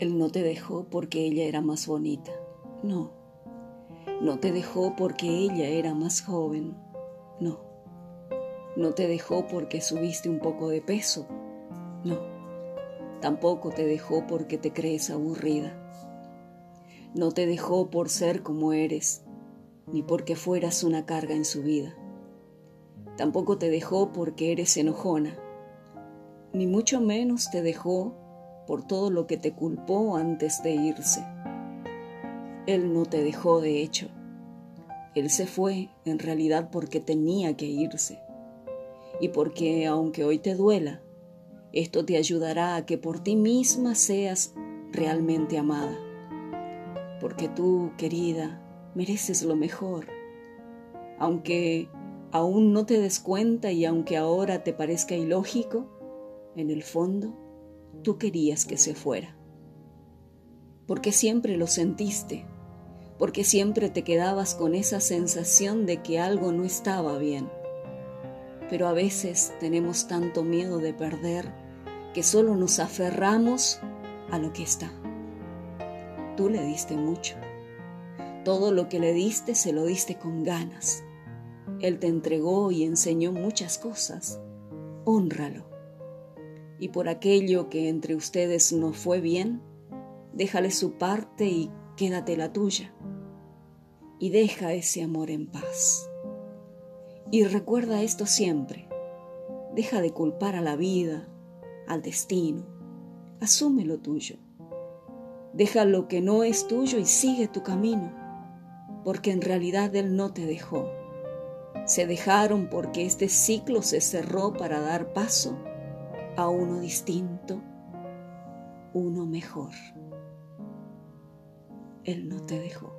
Él no te dejó porque ella era más bonita. No. No te dejó porque ella era más joven. No. No te dejó porque subiste un poco de peso. No. Tampoco te dejó porque te crees aburrida. No te dejó por ser como eres, ni porque fueras una carga en su vida. Tampoco te dejó porque eres enojona, ni mucho menos te dejó por todo lo que te culpó antes de irse. Él no te dejó de hecho. Él se fue en realidad porque tenía que irse. Y porque aunque hoy te duela, esto te ayudará a que por ti misma seas realmente amada. Porque tú, querida, mereces lo mejor. Aunque aún no te des cuenta y aunque ahora te parezca ilógico, en el fondo tú querías que se fuera. Porque siempre lo sentiste, porque siempre te quedabas con esa sensación de que algo no estaba bien. Pero a veces tenemos tanto miedo de perder que solo nos aferramos a lo que está. Tú le diste mucho. Todo lo que le diste se lo diste con ganas. Él te entregó y enseñó muchas cosas. Honralo y por aquello que entre ustedes no fue bien, déjale su parte y quédate la tuya. Y deja ese amor en paz. Y recuerda esto siempre. Deja de culpar a la vida, al destino. Asume lo tuyo. Deja lo que no es tuyo y sigue tu camino, porque en realidad Él no te dejó. Se dejaron porque este ciclo se cerró para dar paso a uno distinto, uno mejor. Él no te dejó.